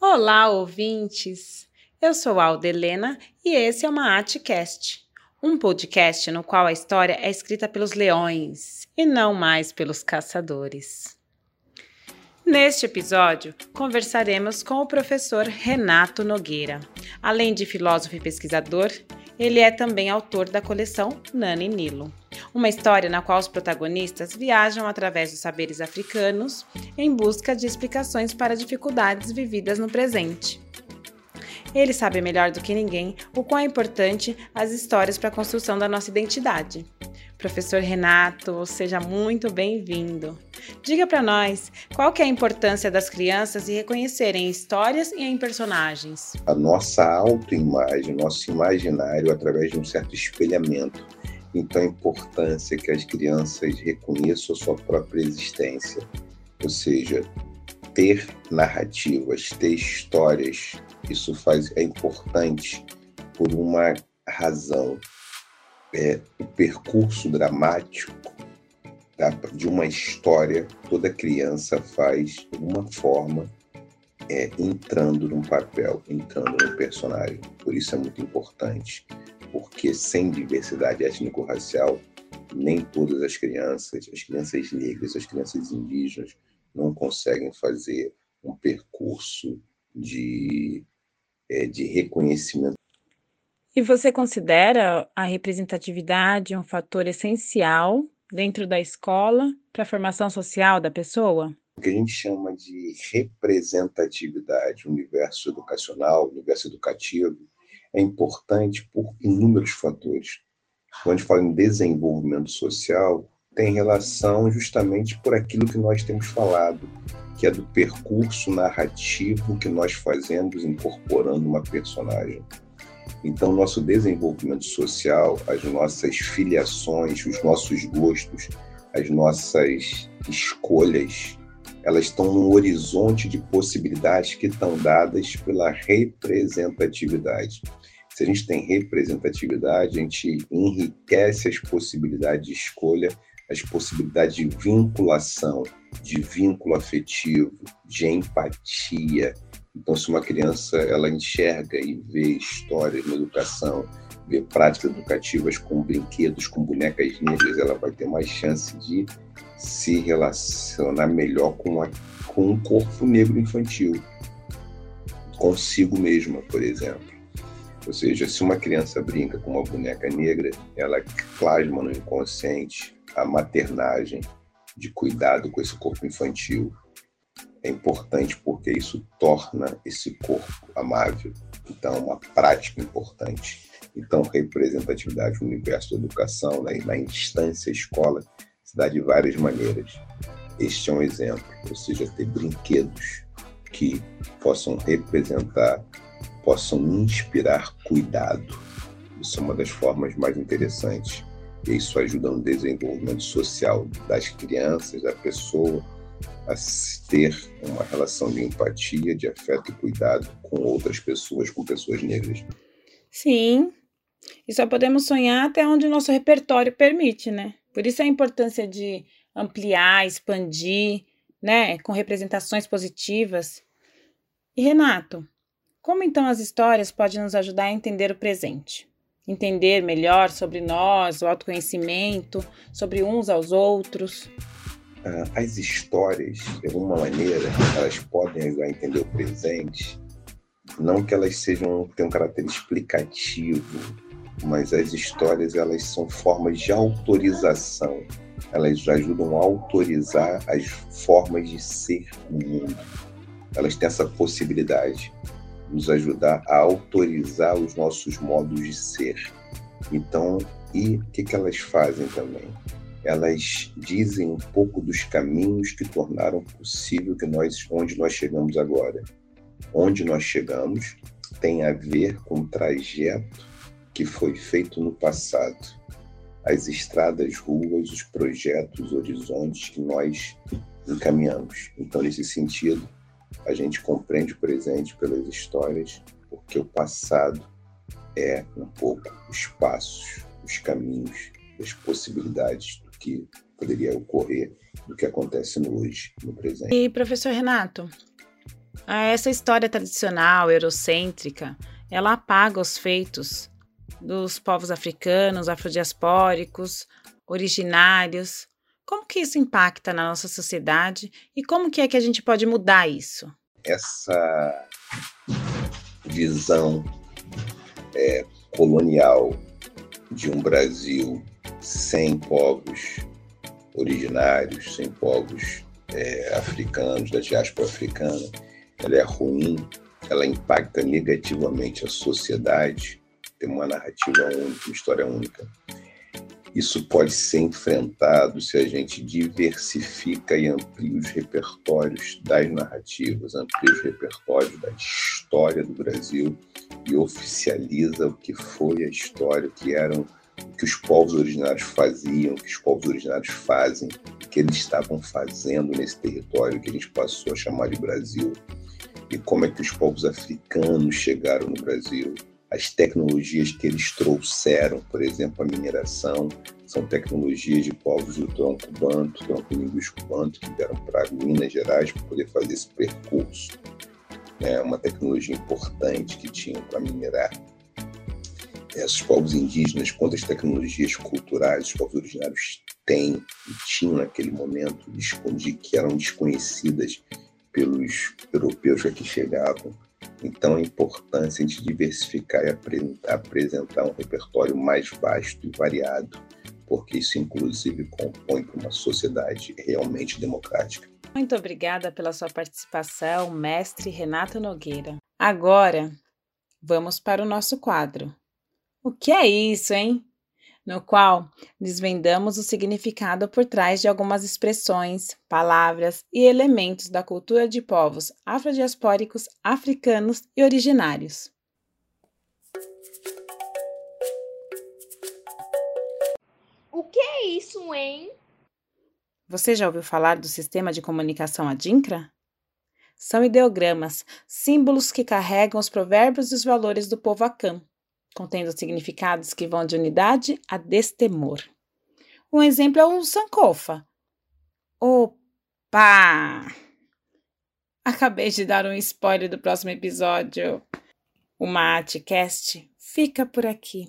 Olá, ouvintes! Eu sou Alda Helena e esse é uma Artcast, um podcast no qual a história é escrita pelos leões e não mais pelos caçadores. Neste episódio, conversaremos com o professor Renato Nogueira. Além de filósofo e pesquisador, ele é também autor da coleção Nani Nilo, uma história na qual os protagonistas viajam através dos saberes africanos em busca de explicações para dificuldades vividas no presente. Ele sabe melhor do que ninguém o quão é importante as histórias para a construção da nossa identidade. Professor Renato, seja muito bem-vindo. Diga para nós qual que é a importância das crianças em reconhecerem histórias e em personagens. A nossa autoimagem, nosso imaginário através de um certo espelhamento. Então, a importância que as crianças reconheçam a sua própria existência, ou seja, ter narrativas, ter histórias, isso faz é importante por uma razão é, o percurso dramático da, de uma história, toda criança faz de alguma forma é, entrando num papel, entrando num personagem. Por isso é muito importante, porque sem diversidade étnico-racial, nem todas as crianças, as crianças negras, as crianças indígenas, não conseguem fazer um percurso de, é, de reconhecimento e você considera a representatividade um fator essencial dentro da escola para a formação social da pessoa? O que a gente chama de representatividade, universo educacional, universo educativo, é importante por inúmeros fatores. Quando a gente fala em desenvolvimento social, tem relação justamente por aquilo que nós temos falado, que é do percurso narrativo que nós fazemos incorporando uma personagem. Então, nosso desenvolvimento social, as nossas filiações, os nossos gostos, as nossas escolhas, elas estão num horizonte de possibilidades que estão dadas pela representatividade. Se a gente tem representatividade, a gente enriquece as possibilidades de escolha, as possibilidades de vinculação, de vínculo afetivo, de empatia, então, se uma criança ela enxerga e vê histórias na educação, vê práticas educativas com brinquedos, com bonecas negras, ela vai ter mais chance de se relacionar melhor com, a, com um corpo negro infantil, consigo mesma, por exemplo. Ou seja, se uma criança brinca com uma boneca negra, ela plasma no inconsciente a maternagem de cuidado com esse corpo infantil, é importante porque isso torna esse corpo amável. Então, é uma prática importante. Então, representatividade no universo da educação, né, na instância escola, se dá de várias maneiras. Este é um exemplo, ou seja, ter brinquedos que possam representar, possam inspirar cuidado. Isso é uma das formas mais interessantes. E isso ajuda no desenvolvimento social das crianças, da pessoa, a ter uma relação de empatia, de afeto e cuidado com outras pessoas, com pessoas negras. Sim, e só podemos sonhar até onde o nosso repertório permite, né? Por isso a importância de ampliar, expandir, né, com representações positivas. E Renato, como então as histórias podem nos ajudar a entender o presente? Entender melhor sobre nós, o autoconhecimento, sobre uns aos outros. Ah, as histórias, de alguma maneira, elas podem ajudar a entender o presente, não que elas sejam tenham um caráter explicativo, mas as histórias elas são formas de autorização. Elas ajudam a autorizar as formas de ser no mundo. Elas têm essa possibilidade de nos ajudar a autorizar os nossos modos de ser. Então, e o que, que elas fazem também? Elas dizem um pouco dos caminhos que tornaram possível que nós, onde nós chegamos agora. Onde nós chegamos tem a ver com o trajeto que foi feito no passado. As estradas, ruas, os projetos, os horizontes que nós encaminhamos. Então, nesse sentido, a gente compreende o presente pelas histórias, porque o passado é um pouco os passos, os caminhos, as possibilidades que poderia ocorrer do que acontece no hoje, no presente. E professor Renato, essa história tradicional, eurocêntrica, ela apaga os feitos dos povos africanos, afrodiaspóricos, originários. Como que isso impacta na nossa sociedade e como que é que a gente pode mudar isso? Essa visão é, colonial de um Brasil sem povos originários, sem povos é, africanos, da diáspora africana, ela é ruim, ela impacta negativamente a sociedade, tem uma narrativa única, uma história única. Isso pode ser enfrentado se a gente diversifica e amplia os repertórios das narrativas, amplia os repertórios da história do Brasil e oficializa o que foi a história, o que eram que os povos originários faziam, que os povos originários fazem, que eles estavam fazendo nesse território que a gente passou a chamar de Brasil, e como é que os povos africanos chegaram no Brasil, as tecnologias que eles trouxeram, por exemplo, a mineração, são tecnologias de povos do tronco banto, tronco linguístico banto, que vieram para Minas Gerais para poder fazer esse percurso. É uma tecnologia importante que tinham para minerar. Esses povos indígenas, quantas tecnologias culturais os povos originários têm e tinham naquele momento, que eram desconhecidas pelos europeus que aqui chegavam, então, a importância de diversificar e apresentar um repertório mais vasto e variado, porque isso, inclusive, compõe uma sociedade realmente democrática. Muito obrigada pela sua participação, mestre Renato Nogueira. Agora, vamos para o nosso quadro. O que é isso, hein? no qual desvendamos o significado por trás de algumas expressões, palavras e elementos da cultura de povos afrodiaspóricos, africanos e originários. O que é isso, hein? Você já ouviu falar do sistema de comunicação Adinkra? São ideogramas, símbolos que carregam os provérbios e os valores do povo Akan contendo significados que vão de unidade a destemor. Um exemplo é o Sankofa. Opa! Acabei de dar um spoiler do próximo episódio. O Matecast fica por aqui.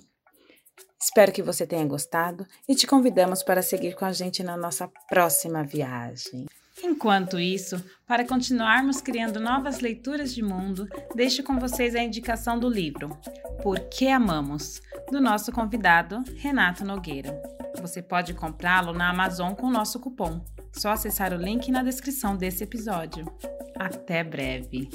Espero que você tenha gostado e te convidamos para seguir com a gente na nossa próxima viagem. Enquanto isso, para continuarmos criando novas leituras de mundo, deixo com vocês a indicação do livro Por que Amamos, do nosso convidado Renato Nogueira. Você pode comprá-lo na Amazon com nosso cupom. Só acessar o link na descrição desse episódio. Até breve!